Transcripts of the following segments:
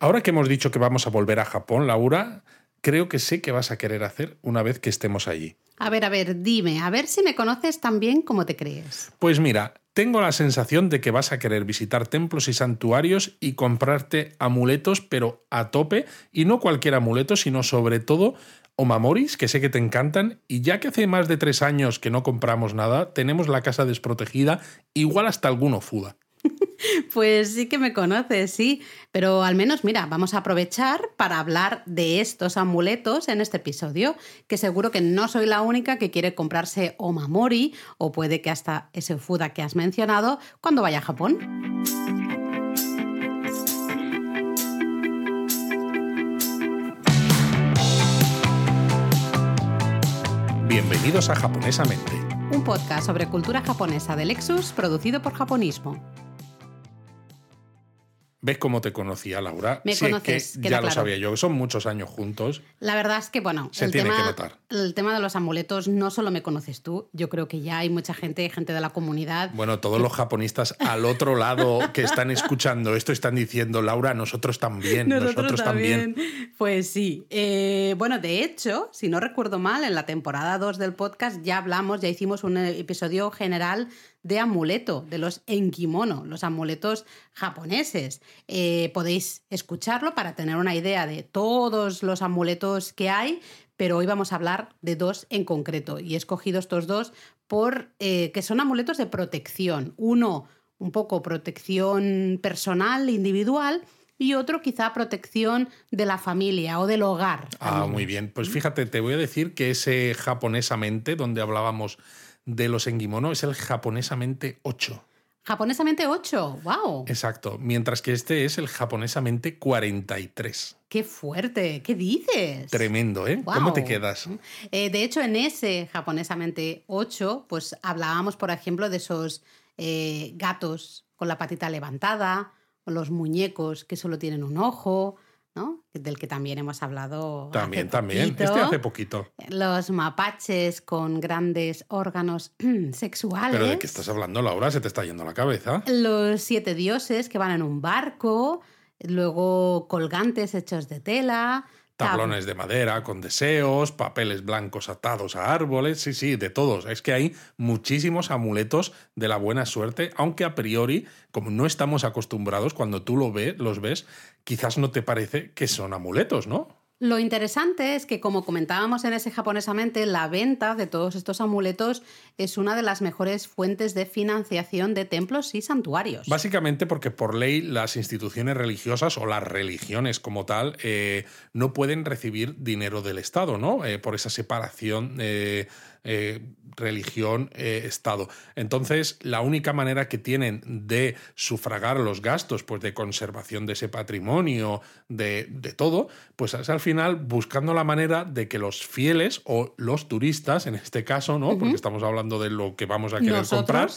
Ahora que hemos dicho que vamos a volver a Japón, Laura, creo que sé qué vas a querer hacer una vez que estemos allí. A ver, a ver, dime, a ver si me conoces tan bien como te crees. Pues mira, tengo la sensación de que vas a querer visitar templos y santuarios y comprarte amuletos, pero a tope, y no cualquier amuleto, sino sobre todo Omamoris, que sé que te encantan, y ya que hace más de tres años que no compramos nada, tenemos la casa desprotegida, igual hasta alguno fuda. Pues sí que me conoces, sí. Pero al menos, mira, vamos a aprovechar para hablar de estos amuletos en este episodio, que seguro que no soy la única que quiere comprarse Omamori, o puede que hasta ese Fuda que has mencionado, cuando vaya a Japón. Bienvenidos a Japonesamente. Un podcast sobre cultura japonesa de Lexus producido por Japonismo. ¿Ves cómo te conocía, Laura? Me es conoces, que ya lo sabía yo, que son muchos años juntos. La verdad es que, bueno, Se el, tiene tema, que notar. el tema de los amuletos no solo me conoces tú, yo creo que ya hay mucha gente, gente de la comunidad. Bueno, todos los japonistas al otro lado que están escuchando esto están diciendo, Laura, nosotros también, nosotros, también. Pues sí. Eh, bueno, de hecho, si no recuerdo mal, en la temporada 2 del podcast ya hablamos, ya hicimos un episodio general de amuleto, de los enkimono, los amuletos japoneses. Eh, podéis escucharlo para tener una idea de todos los amuletos que hay, pero hoy vamos a hablar de dos en concreto. Y he escogido estos dos por eh, que son amuletos de protección. Uno, un poco protección personal, individual, y otro quizá protección de la familia o del hogar. Ah, muy bien. Pues fíjate, te voy a decir que ese japonesamente, donde hablábamos de los engimono, es el japonesamente 8. Japonesamente 8, wow. Exacto. Mientras que este es el japonesamente 43. Qué fuerte, ¿qué dices? Tremendo, ¿eh? ¿Cómo te quedas? Eh, de hecho, en ese japonesamente 8, pues hablábamos, por ejemplo, de esos eh, gatos con la patita levantada, o los muñecos que solo tienen un ojo, ¿no? Del que también hemos hablado. También, hace también. poquito. Este hace poquito. Los mapaches con grandes órganos sexuales. ¿Pero de qué estás hablando, Laura? Se te está yendo la cabeza. Los siete dioses que van en un barco, luego colgantes hechos de tela. Tab- Tablones de madera con deseos, papeles blancos atados a árboles, sí, sí, de todos. Es que hay muchísimos amuletos de la buena suerte, aunque a priori, como no estamos acostumbrados, cuando tú lo ves, los ves, quizás no te parece que son amuletos, ¿no? Lo interesante es que, como comentábamos en ese japonesamente, la venta de todos estos amuletos es una de las mejores fuentes de financiación de templos y santuarios. Básicamente porque por ley las instituciones religiosas o las religiones como tal eh, no pueden recibir dinero del Estado, ¿no? Eh, por esa separación eh, eh, religión-Estado. Entonces, la única manera que tienen de sufragar los gastos pues, de conservación de ese patrimonio, de, de todo, pues es al final buscando la manera de que los fieles o los turistas, en este caso, ¿no? Porque estamos hablando de lo que vamos a querer comprar,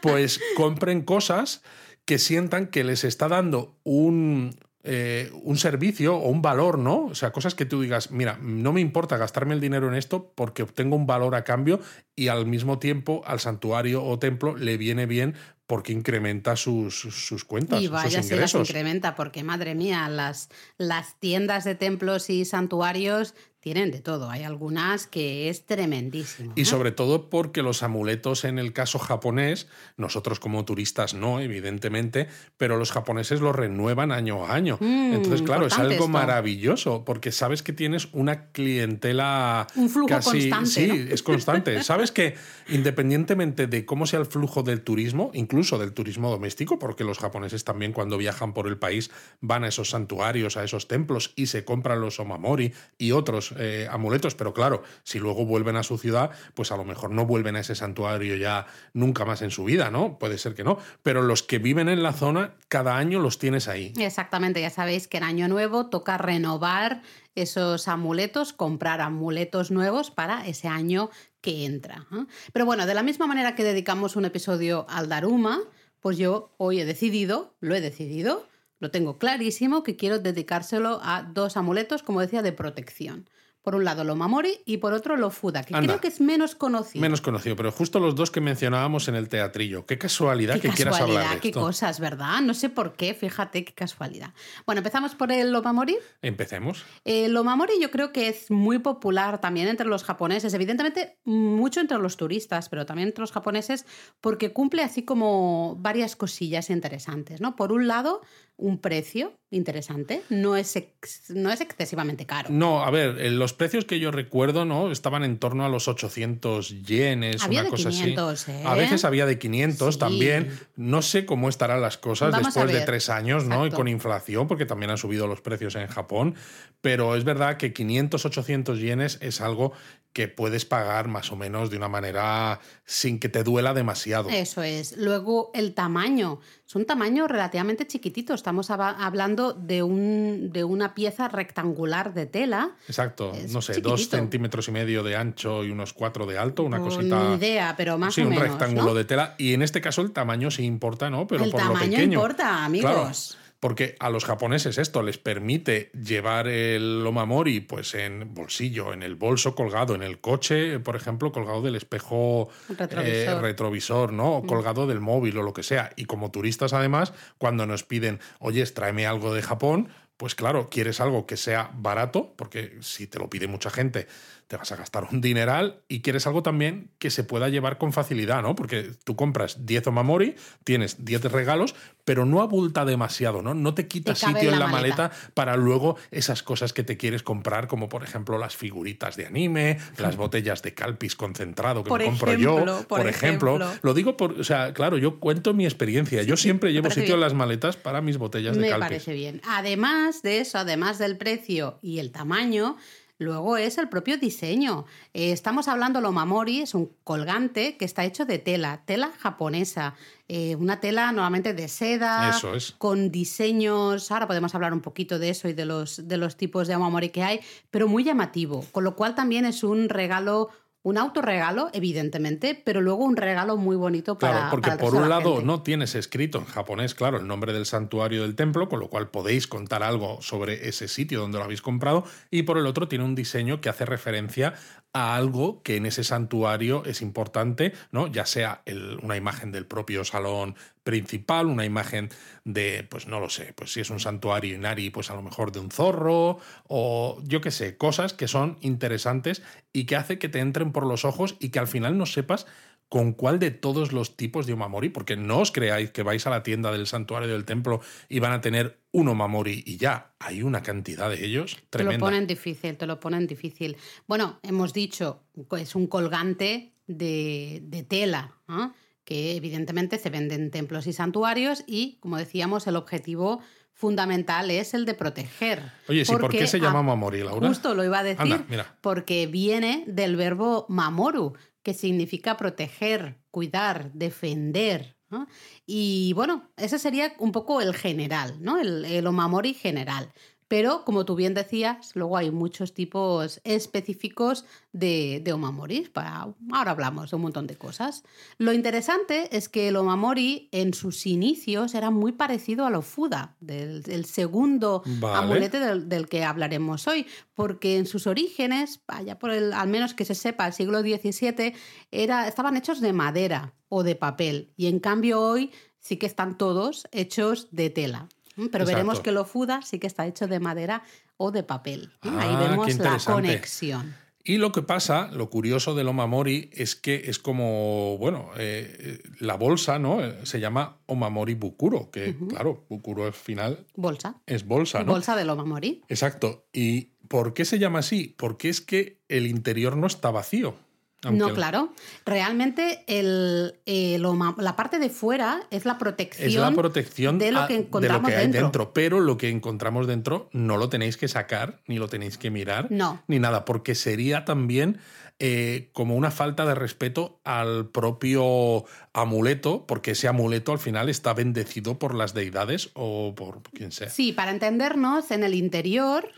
pues compren cosas que sientan que les está dando un, eh, un servicio o un valor, ¿no? O sea, cosas que tú digas, mira, no me importa gastarme el dinero en esto porque obtengo un valor a cambio y al mismo tiempo al santuario o templo le viene bien porque incrementa sus, sus cuentas, Y sus vaya si las ingresos. incrementa, porque madre mía, las, las tiendas de templos y santuarios tienen de todo. Hay algunas que es tremendísimo. Y ¿eh? sobre todo porque los amuletos en el caso japonés, nosotros como turistas no, evidentemente, pero los japoneses los renuevan año a año. Mm, Entonces, claro, es algo esto. maravilloso porque sabes que tienes una clientela Un flujo casi constante, sí, ¿no? es constante. sabes que independientemente de cómo sea el flujo del turismo, incluso del turismo doméstico, porque los japoneses también cuando viajan por el país van a esos santuarios, a esos templos y se compran los omamori y otros eh, amuletos, pero claro, si luego vuelven a su ciudad, pues a lo mejor no vuelven a ese santuario ya nunca más en su vida, ¿no? Puede ser que no, pero los que viven en la zona, cada año los tienes ahí. Exactamente, ya sabéis que en Año Nuevo toca renovar esos amuletos, comprar amuletos nuevos para ese año que entra. Pero bueno, de la misma manera que dedicamos un episodio al Daruma, pues yo hoy he decidido, lo he decidido, lo tengo clarísimo, que quiero dedicárselo a dos amuletos, como decía, de protección. Por un lado, lo Mamori y por otro, lo Fuda, que Anda. creo que es menos conocido. Menos conocido, pero justo los dos que mencionábamos en el teatrillo. Qué casualidad Qué que quieras hablar de qué esto. cosas, ¿verdad? No sé por qué, fíjate qué casualidad. Bueno, empezamos por el Omamori. Empecemos. El Omamori yo creo que es muy popular también entre los japoneses, evidentemente mucho entre los turistas, pero también entre los japoneses porque cumple así como varias cosillas interesantes, ¿no? Por un lado, un precio interesante, no es, ex- no es excesivamente caro. No, a ver, eh, los precios que yo recuerdo, ¿no? Estaban en torno a los 800 yenes, Había una de cosa 500, así. ¿eh? A veces había de 500 Sí. también. No sé cómo estarán las cosas Vamos después de tres años, ¿no? Y con inflación, porque también han subido los precios en Japón. Pero es verdad que 500, 800 yenes es algo que puedes pagar más o menos de una manera sin que te duela demasiado. Eso es. Luego el tamaño. Es un tamaño relativamente chiquitito. Estamos hablando de, un, de una pieza rectangular de tela. Exacto, Es no sé, dos centímetros y medio de ancho y unos cuatro de alto, una No, cosita. Ni idea, pero más sí, o un menos. rectángulo ¿no? de tela. Y en este caso el tamaño sí importa, ¿no? Pero el por lo tamaño pequeño. importa, amigos. Claro, porque a los japoneses esto les permite llevar el omamori pues en bolsillo, en el bolso colgado, en el coche, por ejemplo, colgado del espejo Retrovisor. eh, retrovisor, ¿no? O colgado del móvil o lo que sea. Y como turistas, además, cuando nos piden, oye, tráeme algo de Japón, pues claro, quieres algo que sea barato, porque si te lo pide mucha gente, te vas a gastar un dineral y quieres algo también que se pueda llevar con facilidad, ¿no? Porque tú compras 10 omamori, tienes 10 regalos, pero no abulta demasiado, ¿no? No te quita Te sitio en la maleta. maleta para luego esas cosas que te quieres comprar, como por ejemplo las figuritas de anime, las botellas de calpis concentrado que Por me compro ejemplo, yo, por ejemplo. ejemplo. Lo digo por, o sea, claro, yo cuento mi experiencia. yo siempre llevo sitio en las maletas para mis botellas de Me calpis. parece bien. Además de eso, además del precio y el tamaño, luego es el propio diseño. Eh, estamos hablando, lo mamori es un colgante que está hecho de tela, tela japonesa. Eh, una tela normalmente de seda, Eso es. con diseños. Ahora podemos hablar un poquito de eso y de los, de los tipos de omamori que hay, pero muy llamativo. Con lo cual también es un regalo. Un autorregalo, evidentemente, pero luego un regalo muy bonito para. Claro, porque para por un la lado gente. no tienes escrito en japonés, claro, el nombre del santuario del templo, con lo cual podéis contar algo sobre ese sitio donde lo habéis comprado, y por el otro tiene un diseño que hace referencia a algo que en ese santuario es importante, ¿no? Ya sea el- una imagen del propio salón principal, una imagen de, pues no lo sé, pues si es un santuario inari, pues a lo mejor de un zorro, o yo qué sé, cosas que son interesantes y que hace que te entren por los ojos y que al final no sepas con cuál de todos los tipos de omamori, porque no os creáis que vais a la tienda del santuario del templo y van a tener un omamori y ya, hay una cantidad de ellos Te lo tremenda. ponen difícil, te lo ponen difícil. Bueno, hemos dicho es un colgante de, de tela, ¿ah? Que evidentemente se vende en templos y santuarios y, como decíamos, el objetivo fundamental es el de proteger. Oye, sí, ¿por qué Porque, se llama omamori, Laura? Justo lo iba a decir, Anda, mira. porque viene del verbo mamoru, que significa proteger, cuidar, defender. ¿no? Y bueno, ese sería un poco el general, ¿no? El, el omamori general. Pero, como tú bien decías, luego hay muchos tipos específicos de, de omamoris. Para, ahora hablamos de un montón de cosas. Lo interesante es que el omamori en sus inicios era muy parecido al ofuda, del, del segundo Vale. amuleto del, del que hablaremos hoy, porque en sus orígenes, allá por el, al menos que se sepa, el siglo XVII, era, estaban hechos de madera o de papel, y en cambio hoy sí que están todos hechos de tela. ¿M? Pero veremos que el ofuda sí que está hecho de madera o de papel. ¿m? Ahí Ah, qué vemos la conexión. Y lo que pasa, lo curioso del omamori es que es como, bueno, eh, eh, la bolsa, ¿no? Eh, Se llama omamori bukuro, que claro, bukuro al final Bolsa. es bolsa, ¿no? Bolsa del omamori. Exacto. ¿Y por qué se llama así? Porque es que el interior no está vacío. Aunque No, claro. Realmente el, el oma- la parte de fuera es la protección, Es la protección de lo que de encontramos lo que hay dentro. dentro. Pero lo que encontramos dentro no lo tenéis que sacar, ni lo tenéis que mirar, No. ni nada, porque sería también eh, como una falta de respeto al propio amuleto, porque ese amuleto al final está bendecido por las deidades o por quien sea. Sí, para entendernos, en el interior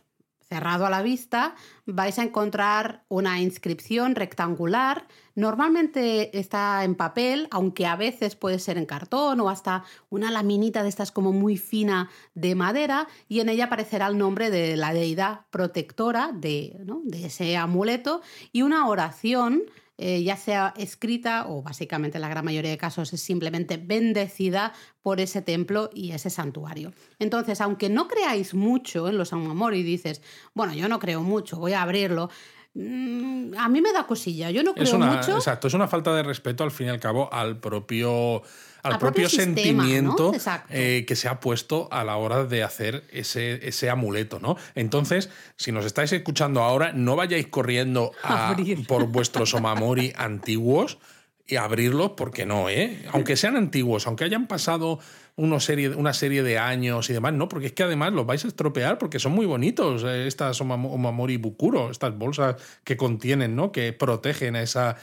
cerrado a la vista, vais a encontrar una inscripción rectangular. Normalmente está en papel, aunque a veces puede ser en cartón o hasta una laminita de estas como muy fina de madera y en ella aparecerá el nombre de la deidad protectora de, ese amuleto y una oración eh, ya sea escrita o básicamente en la gran mayoría de casos es simplemente bendecida por ese templo y ese santuario. Entonces, aunque no creáis mucho en los Amamori y dices, bueno, yo no creo mucho, voy a abrirlo, mm, a mí me da cosilla, yo no creo mucho. Exacto, es una falta de respeto al fin y al cabo al propio al propio, sentimiento eh, que se ha puesto a la hora de hacer ese, ese amuleto, ¿no? Entonces, si nos estáis escuchando ahora, no vayáis corriendo por vuestros Omamori antiguos y abrirlos, porque no, ¿eh? Aunque sean antiguos, aunque hayan pasado una serie, una serie de años y demás, no, porque es que además los vais a estropear porque son muy bonitos eh, estas Omamori Bukuro, estas bolsas que contienen, ¿no? Que protegen a esa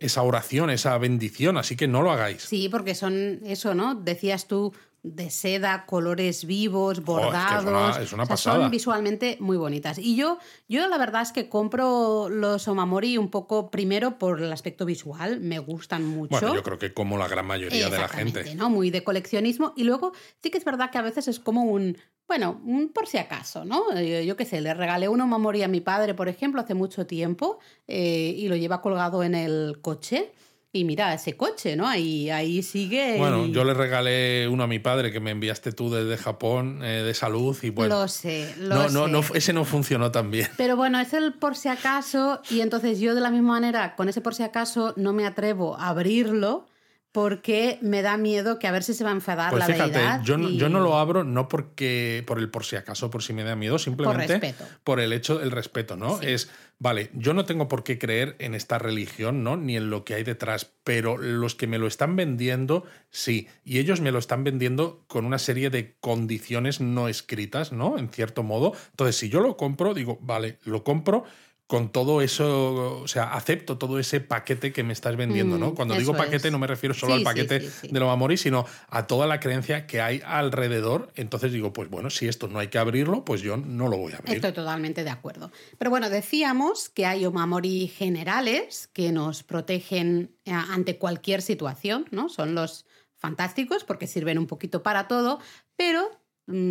esa oración, esa bendición, así que no lo hagáis. Sí, porque son eso, ¿no? Decías tú de seda, colores vivos, bordados. es, una, pasada. son visualmente muy bonitas. Y yo, yo la verdad es que compro los Omamori un poco primero por el aspecto visual, me gustan mucho. Bueno, yo creo que como la gran mayoría de la gente. ¿no? Muy de coleccionismo. Y luego sí que es verdad que a veces es como un bueno, por si acaso, ¿no? Eh, yo, qué sé, le regalé uno Mamori a mi padre, por ejemplo, hace mucho tiempo eh, y lo lleva colgado en el coche. Y mira, ese coche, ¿no? Ahí, ahí sigue. Bueno, yo le regalé uno a mi padre que me enviaste tú desde Japón eh, de salud y bueno. Lo sé, lo no, sé. No, no, ese no funcionó tan bien. Pero bueno, es el por si acaso y entonces yo de la misma manera, con ese por si acaso, no me atrevo a abrirlo porque me da miedo que a ver si se va a enfadar pues la fíjate, Yo, yo no lo abro no porque por el por si acaso, por si me da miedo, simplemente por, el hecho del respeto, ¿no? Es, vale, yo no tengo por qué creer en esta religión, ¿no? Ni en lo que hay detrás, pero los que me lo están vendiendo, sí. Y ellos me lo están vendiendo con una serie de condiciones no escritas, ¿no? En cierto modo. Entonces, si yo lo compro, digo, vale, lo compro con todo eso, o sea, acepto todo ese paquete que me estás vendiendo, ¿no? Mm, Cuando digo paquete no me refiero solo al paquete de lo amor sino a toda la creencia que hay alrededor. Entonces digo, pues bueno, si esto no hay que abrirlo, pues yo no lo voy a abrir. Estoy totalmente de acuerdo. Pero bueno, decíamos que hay omamori generales que nos protegen eh, ante cualquier situación, ¿no? Son los fantásticos porque sirven un poquito para todo, pero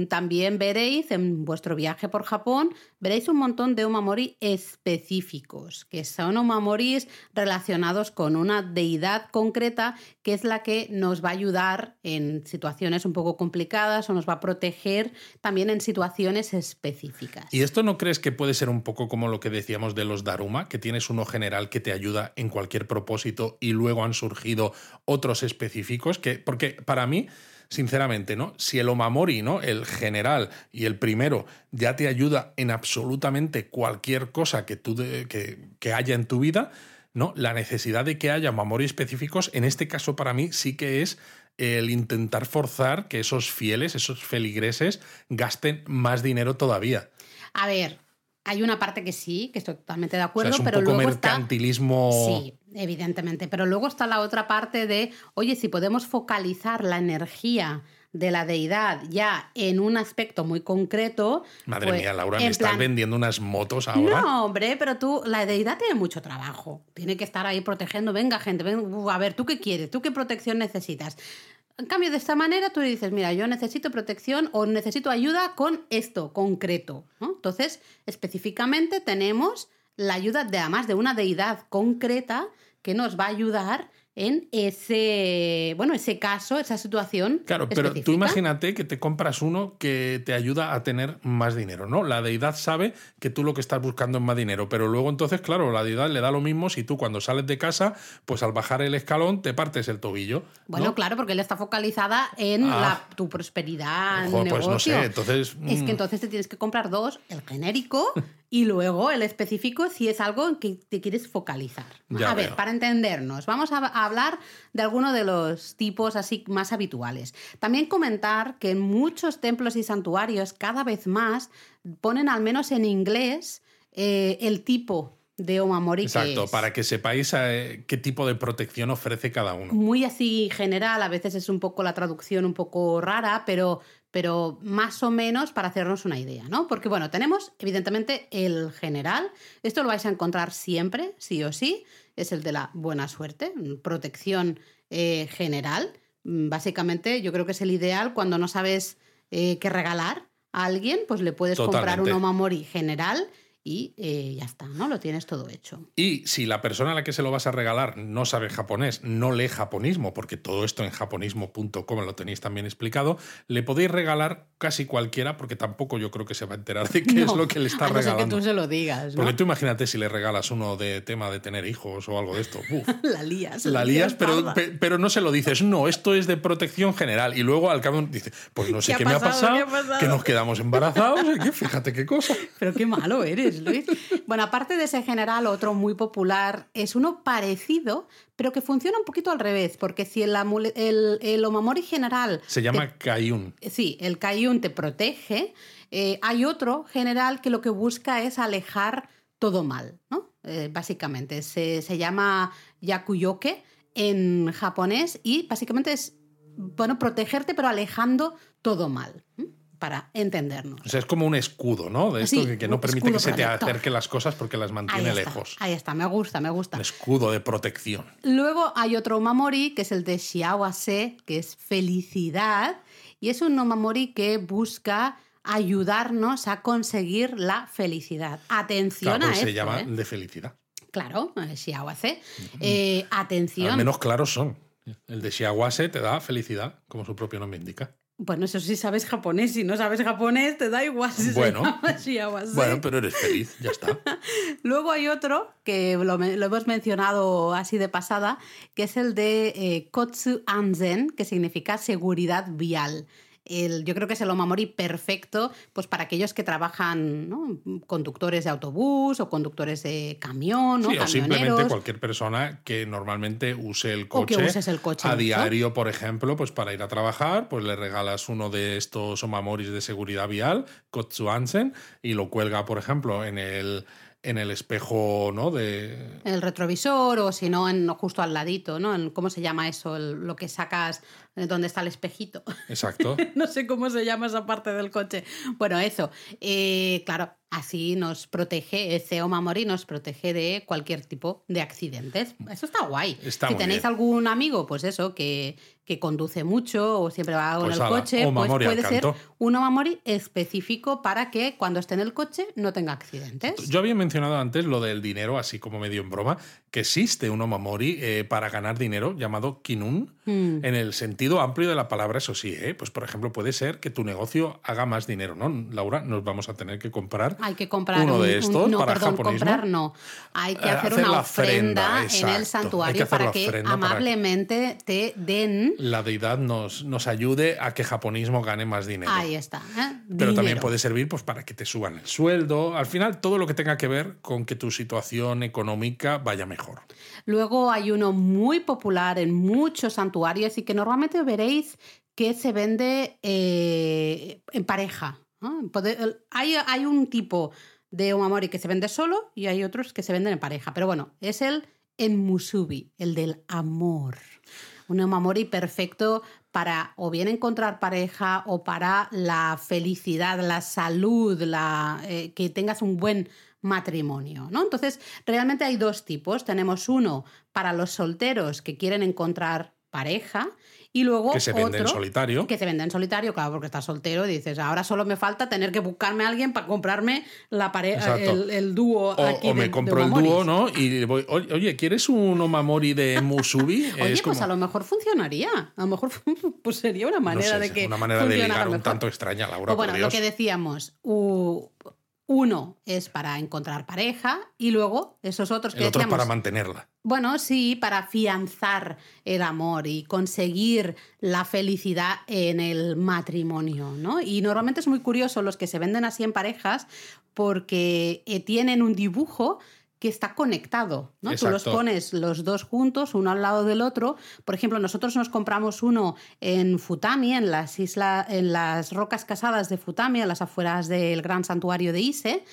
también veréis en vuestro viaje por Japón, veréis un montón de omamori específicos, que son omamoris relacionados con una deidad concreta, que es la que nos va a ayudar en situaciones un poco complicadas o nos va a proteger también en situaciones específicas. ¿Y esto no crees que puede ser un poco como lo que decíamos de los Daruma, que tienes uno general que te ayuda en cualquier propósito y luego han surgido otros específicos? Que, porque para mí sinceramente, ¿no? Si el Omamori, ¿no? El general y el primero ya te ayuda en absolutamente cualquier cosa que, tú que, haya en tu vida, ¿no? La necesidad de que haya Omamori específicos, en este caso para mí sí que es el intentar forzar que esos fieles, esos feligreses, gasten más dinero todavía. A ver, hay una parte que sí, que estoy totalmente de acuerdo, un pero poco luego mercantilismo. Sí, evidentemente. Pero luego está la otra parte de, oye, si podemos focalizar la energía de la deidad ya en un aspecto muy concreto. Madre pues, mía, Laura, me estás vendiendo unas motos ahora. No, hombre, pero tú, la deidad tiene mucho trabajo. Tiene que estar ahí protegiendo. Venga, gente, a ver, ¿tú qué quieres? ¿Tú qué protección necesitas? En cambio, de esta manera tú le dices, mira, yo necesito protección o necesito ayuda con esto concreto. Entonces, específicamente tenemos la ayuda de además de una deidad concreta que nos va a ayudar en ese, bueno, ese caso, esa situación. Claro, pero tú imagínate que te compras uno que te ayuda a tener más dinero, ¿no? La deidad sabe que tú lo que estás buscando es más dinero, pero luego entonces, claro, la deidad le da lo mismo si tú cuando sales de casa, pues al bajar el escalón te partes el tobillo. Bueno, claro, porque él está focalizada en ah. tu prosperidad. pues no sé, entonces. Es que mm. entonces te tienes que comprar dos, el genérico y luego el específico si es algo en que te quieres focalizar. a ver, para entendernos, vamos a hablar de algunos de los tipos así más habituales. También comentar que en muchos templos y santuarios cada vez más ponen al menos en inglés eh, el tipo de Omamori. Exacto, para que sepáis eh, qué tipo de protección ofrece cada uno. Muy así general, a veces es un poco la traducción un poco rara, pero pero más o menos para hacernos una idea, ¿no? Porque bueno, tenemos evidentemente el general, esto lo vais a encontrar siempre, sí o sí, es el de la buena suerte, protección eh, general. Mm, básicamente yo creo que es el ideal cuando no sabes eh, qué regalar a alguien, pues le puedes comprar un Omamori general y eh, ya está, ¿no? Lo tienes todo hecho. Y si la persona a la que se lo vas a regalar no sabe japonés, no lee japonismo, porque todo esto en japonismo.com lo tenéis también explicado, le podéis regalar casi cualquiera, porque tampoco yo creo que se va a enterar de qué es lo que le está a no regalando. que tú se lo digas. Porque tú imagínate si le regalas uno de tema de tener hijos o algo de esto. la lías. La lías, pero, pero no se lo dices. No, esto es de protección general. Y luego al cabo dice, pues no sé qué, me ha pasado, que nos quedamos embarazados. fíjate qué cosa. Pero qué malo eres. Luis. Bueno, aparte de ese general, otro muy popular es uno parecido, pero que funciona un poquito al revés, porque si el, el, Omamori general... Se llama Kayun. Sí, el Kayun te protege. Eh, hay otro general que lo que busca es alejar todo mal, ¿no? Eh, básicamente, se, se llama Yakuyoke en japonés y básicamente es, bueno, protegerte pero alejando todo mal para entendernos. O sea, es como un escudo, ¿no? De esto que, no permite que se te acerque las cosas porque las mantiene lejos. Ahí está, me gusta, me gusta. Un escudo de protección. Luego hay otro Mamori, que es el de Xiaoase, que es felicidad. Y es un Mamori que busca ayudarnos a conseguir la felicidad. Atención a esto. se llama ¿eh? de felicidad. Claro, Xiaoase. Eh, atención. Al menos claros son. El de Xiaoase te da felicidad, como su propio nombre indica. Bueno, eso sí sabes japonés. Si no sabes japonés, te da igual si bueno, se llama Bueno, pero eres feliz, ya está. Luego hay otro que lo, hemos mencionado así de pasada, que es el de eh, Kotsu Anzen, que significa seguridad vial yo creo que es el Omamori perfecto pues para aquellos que trabajan, conductores de autobús o conductores de camión, o simplemente cualquier persona que normalmente use el coche, el coche a diario, por ejemplo, pues para ir a trabajar, pues le regalas uno de estos Omamoris de seguridad vial, Kotsuansen, y lo cuelga, por ejemplo, en el en el espejo, ¿no? De... El retrovisor o si no, en, justo al ladito, ¿no? En, ¿Cómo se llama eso? lo que sacas donde está el espejito. Exacto. no sé cómo se llama esa parte del coche. Bueno, eso. Eh, claro, así nos protege, ese Omamori nos protege de cualquier tipo de accidentes. Eso está guay. si tenéis algún amigo, pues eso, que, que conduce mucho o siempre va con pues el coche, pues puede ser un Omamori específico para que cuando esté en el coche no tenga accidentes. Yo había mencionado antes lo del dinero, así como medio en broma, que existe un Omamori eh, para ganar dinero llamado Kinun, hmm. en el sentido amplio de la palabra, eso sí, ¿eh? pues por ejemplo puede ser que tu negocio haga más dinero, ¿no? Laura, nos vamos a tener que comprar, Hay que comprar uno de estos no, para perdón, comprar no. Hay que hacer, una ofrenda, en el santuario para que amablemente te den... La deidad nos, nos ayude a que japonismo gane más dinero. Ahí está. ¿eh? Pero también puede servir pues, para que te suban el sueldo. Al final, todo lo que tenga que ver con que tu situación económica vaya mejor. Luego hay uno muy popular en muchos santuarios y que normalmente veréis que se vende eh, en pareja. Hay, un tipo de omamori que se vende solo y hay otros que se venden en pareja. Pero bueno, es el en musubi, el del amor. Un omamori perfecto para o bien encontrar pareja o para la felicidad, la salud, eh, que tengas un buen matrimonio, ¿no? Entonces, realmente hay dos tipos. Tenemos uno para los solteros que quieren encontrar pareja y luego que se vende en solitario. Que se vende en solitario, claro, porque estás soltero y dices, ahora solo me falta tener que buscarme a alguien para comprarme la pareja, el, dúo. O, me compro el dúo, ¿no? Y voy, oye, ¿quieres un Omamori de Musubi? oye, pues a lo mejor funcionaría. A lo mejor pues sería una manera de que. Una manera de ligar un tanto extraña, Laura. Pues bueno, lo que decíamos, uno es para encontrar pareja y luego esos otros que el otro para mantenerla. Bueno, sí, para afianzar el amor y conseguir la felicidad en el matrimonio, ¿no? Y normalmente es muy curioso los que se venden así en parejas porque eh, tienen un dibujo que está conectado, ¿no? Tú los pones los dos juntos, uno al lado del otro. Por ejemplo, nosotros nos compramos uno en Futami, en las islas, en las rocas casadas de Futami, a las afueras del gran santuario de Ise.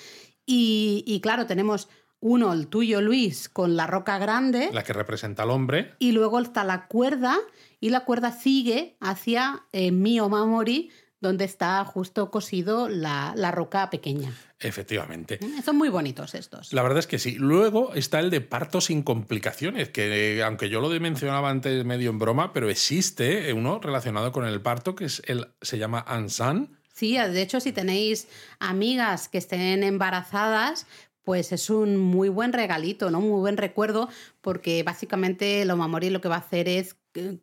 Y, y claro, tenemos uno, el tuyo, Luis, con la roca grande. La que representa al hombre. Y luego está la cuerda, y la cuerda sigue hacia eh, mi Omamori donde está justo cosido la, la roca pequeña. Efectivamente. Son muy bonitos estos. La verdad es que sí. Luego está el de parto sin complicaciones, que aunque yo lo mencionaba antes medio en broma, pero existe uno relacionado con el parto que es el, se llama Ansan. Sí, de hecho, si tenéis amigas que estén embarazadas, pues es un muy buen regalito, ¿no? Muy buen recuerdo, porque básicamente el Omamori lo que va a hacer es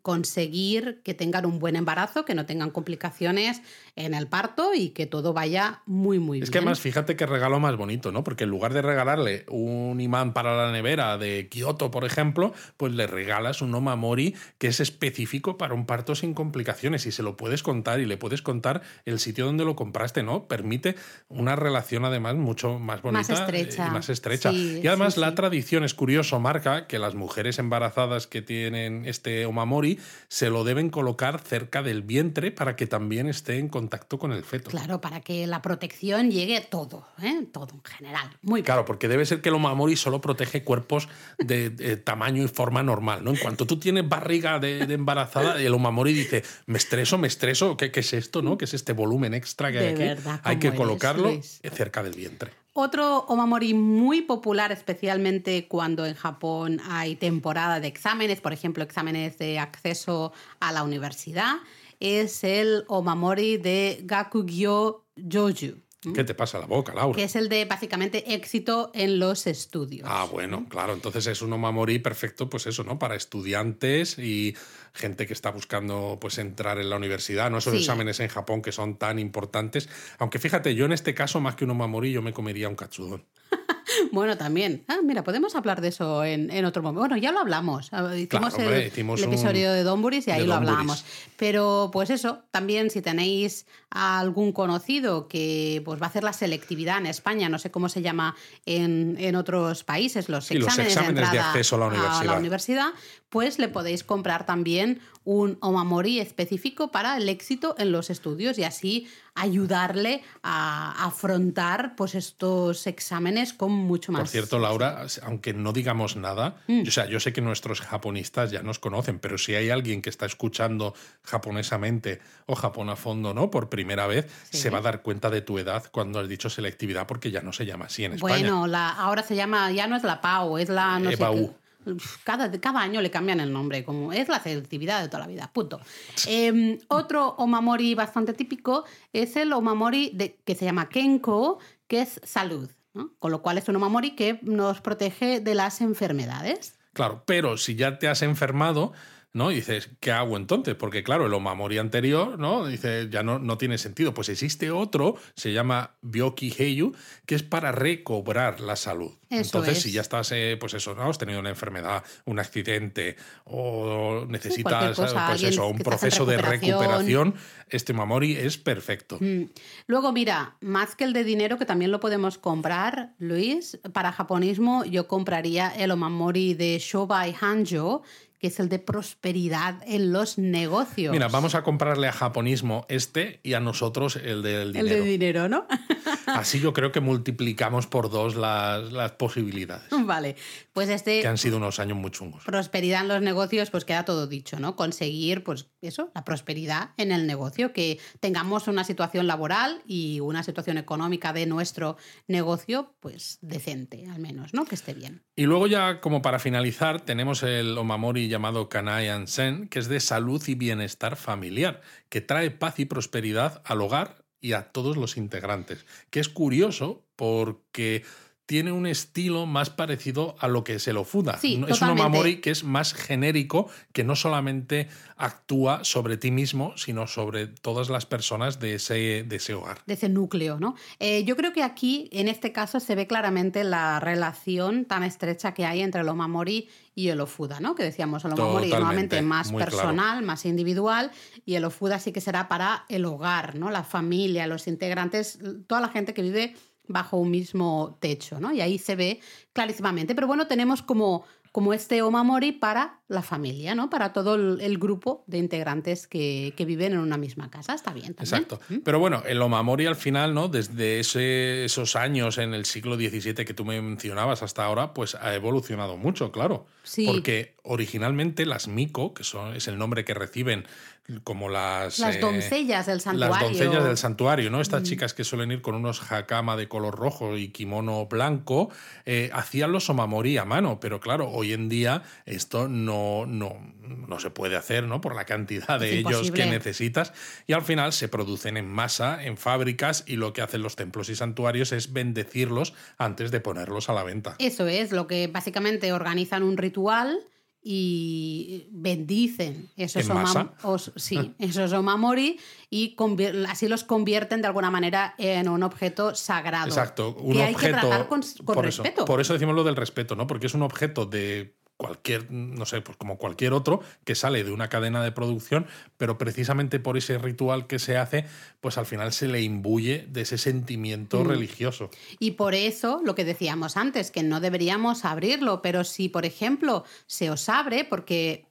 conseguir que tengan un buen embarazo, que no tengan complicaciones en el parto y que todo vaya muy, muy bien. Es que además, fíjate qué regalo más bonito, ¿no? Porque en lugar de regalarle un imán para la nevera de Kioto, por ejemplo, pues le regalas un Omamori que es específico para un parto sin complicaciones y se lo puedes contar y le puedes contar el sitio donde lo compraste, ¿no? Permite una relación además mucho más bonita más estrecha. y más estrecha. y además la tradición es curioso, marca que las mujeres embarazadas que tienen este Omamori Mori se lo deben colocar cerca del vientre para que también esté en contacto con el feto. Claro, para que la protección llegue todo, ¿eh? todo en general. Muy Claro, porque debe ser que el Omamori solo protege cuerpos de, tamaño y forma normal. ¿no? En cuanto tú tienes barriga de, embarazada, el Omamori dice, me estreso, me estreso, ¿qué, es esto? ¿no? ¿Qué es este volumen extra que hay aquí? hay que colocarlo cerca del vientre. Otro omamori muy popular, especialmente cuando en Japón hay temporada de exámenes, por ejemplo, exámenes de acceso a la universidad, es el omamori de Gakugyo Joju. ¿Qué te pasa la boca, Laura? Que es el de básicamente éxito en los estudios. Ah, bueno, claro. Entonces es un omamori perfecto, pues eso, ¿no? Para estudiantes y gente que está buscando pues entrar en la universidad, ¿no? Esos exámenes en Japón que son tan importantes. Aunque fíjate, yo en este caso, más que un omamori, yo me comería un katsudon. Bueno, también. Ah, mira, podemos hablar de eso en, otro momento. Bueno, ya lo hablamos. Ah, hicimos el, episodio de Donburis y ahí lo hablamos. Pero, pues eso, también si tenéis a algún conocido que pues, va a hacer la selectividad en España, no sé cómo se llama en, otros países, los exámenes, de, acceso a la universidad, pues le podéis comprar también un omamori específico para el éxito en los estudios y así ayudarle a afrontar pues estos exámenes con mucho más. Por cierto, Laura, aunque no digamos nada, mm. o sea, yo sé que nuestros japonistas ya nos conocen, pero si hay alguien que está escuchando japonesamente o Japón a fondo, ¿no? Por primera vez, se va a dar cuenta de tu edad cuando has dicho selectividad porque ya no se llama así en España. Bueno, la, ahora se llama, ya no es la PAU, es la no cada, cada, año le cambian el nombre, como es la selectividad de toda la vida, punto. Em, otro omamori bastante típico es el omamori de, que se llama Kenko, que es salud, con lo cual es un omamori que nos protege de las enfermedades. Claro, pero si ya te has enfermado, ¿no? Y dices, ¿qué hago entonces? Porque claro, el Omamori anterior, ¿no? Dice, ya no, no tiene sentido. Pues existe otro, se llama Byoki Heiyu, que es para recobrar la salud. entonces, si ya estás, eh, pues eso, ¿no? Has tenido una enfermedad, un accidente o necesitas, pues eso, un proceso de recuperación, este Omamori es perfecto. Mm. Luego, mira, más que el de dinero, que también lo podemos comprar, Luis, para japonismo yo compraría el Omamori de Shobai Hanjo, que es el de prosperidad en los negocios. Mira, vamos a comprarle a japonismo este y a nosotros el del dinero. El de dinero, ¿no? Así yo creo que multiplicamos por dos las, las, posibilidades. Vale, pues este... Que han sido unos años muy chungos. Prosperidad en los negocios, pues queda todo dicho, ¿no? Conseguir, pues eso, la prosperidad en el negocio, que tengamos una situación laboral y una situación económica de nuestro negocio, pues decente, al menos, ¿no? Que esté bien. Y luego ya, como para finalizar, tenemos el Omamori llamado Kanai Ansen, que es de salud y bienestar familiar, que trae paz y prosperidad al hogar y a todos los integrantes. Que es curioso porque tiene un estilo más parecido a lo que es el Ofuda. es un Omamori que es más genérico, que no solamente actúa sobre ti mismo, sino sobre todas las personas de ese, de ese hogar. De ese núcleo, ¿no? Eh, yo creo que aquí, en este caso, se ve claramente la relación tan estrecha que hay entre el Omamori y el Ofuda, ¿no? Que decíamos, el Omamori normalmente más personal, más individual, y el Ofuda sí que será para el hogar, ¿no? La familia, los integrantes, toda la gente que vive bajo un mismo techo, ¿no? Y ahí se ve clarísimamente. Pero bueno, tenemos como, como este Omamori para la familia, ¿no? Para todo el, grupo de integrantes que, viven en una misma casa. Está bien también. Exacto. ¿Mm? Pero bueno, el Omamori al final, ¿no? Desde esos años en el siglo XVII que tú me mencionabas hasta ahora, pues ha evolucionado mucho, claro. Sí. Porque originalmente las Miko, que son, es el nombre que reciben como las... Las eh, doncellas del santuario. Las doncellas del santuario, ¿no? Estas Mm. chicas que suelen ir con unos hakama de color rojo y kimono blanco, eh, hacían los omamori a mano, pero claro, hoy en día esto no, no, no se puede hacer, ¿no? Por la cantidad de Es ellos que necesitas y al final se producen en masa, en fábricas y lo que hacen los templos y santuarios es bendecirlos antes de ponerlos a la venta. Eso es, lo que básicamente organizan un ritual y bendicen esos, ¿En oma- os- sí, esos omamori y así los convierten de alguna manera en un objeto sagrado. Exacto, un que hay que objeto. tratar con, con por respeto. Eso, por eso decimos lo del respeto, ¿no? Porque es un objeto de cualquier, no sé, pues como cualquier otro que sale de una cadena de producción, pero precisamente por ese ritual que se hace, pues al final se le imbuye de ese sentimiento Mm. religioso. Y por eso, lo que decíamos antes, que no deberíamos abrirlo, pero si, por ejemplo, se os abre, porque,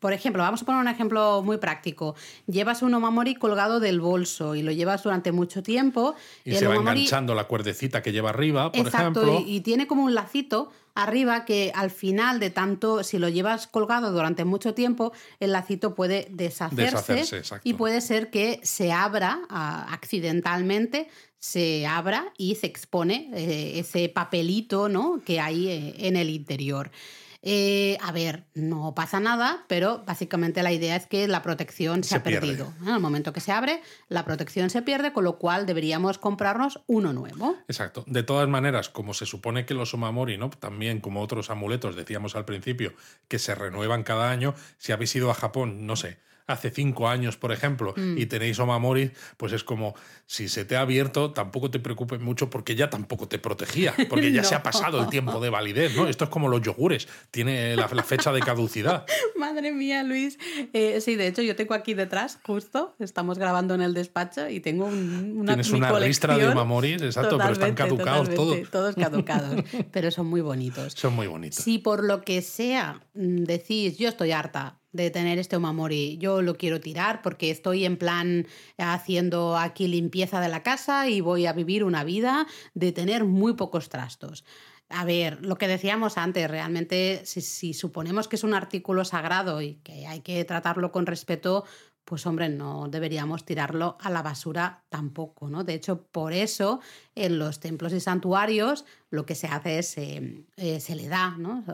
por ejemplo, vamos a poner un ejemplo muy práctico, llevas un omamori colgado del bolso y lo llevas durante mucho tiempo, Y el se va omamori- enganchando la cuerdecita que lleva arriba, por Exacto, ejemplo. y, y tiene como un lacito arriba que al final de tanto, si lo llevas colgado durante mucho tiempo, el lacito puede deshacerse, Deshacerse, y puede ser que se abra accidentalmente, se abra y se expone eh, ese papelito ¿no? que hay eh, en el interior. Eh, a ver, no pasa nada, pero básicamente la idea es que la protección se, Se ha pierde. perdido. En el momento que se abre, la protección se pierde, con lo cual deberíamos comprarnos uno nuevo. Exacto. De todas maneras, como se supone que los omamori, ¿no? También como otros amuletos, decíamos al principio, que se renuevan cada año, si habéis ido a Japón, no sé, hace cinco años, por ejemplo, Mm. y tenéis omamori, pues es como, si se te ha abierto, tampoco te preocupes mucho porque ya tampoco te protegía, porque ya se ha pasado el tiempo de validez, ¿no? Esto es como los yogures, tiene la, la fecha de caducidad. Madre mía, Luis. Eh, sí, de hecho, yo tengo aquí detrás, justo, estamos grabando en el despacho y tengo un- una, Tienes una ristra de omamoris, exacto, pero están caducados todos. Todos caducados, pero son muy bonitos. Son muy bonitos. Si por lo que sea mm, decís, yo estoy harta de tener este omamori, yo lo quiero tirar porque estoy en plan haciendo aquí limpieza de la casa y voy a vivir una vida de tener muy pocos trastos. A ver, lo que decíamos antes, realmente si, si suponemos que es un artículo sagrado y que hay que tratarlo con respeto, pues hombre, no deberíamos tirarlo a la basura tampoco, ¿no? De hecho, por eso en los templos y santuarios lo que se hace es eh, eh, se le da, ¿no?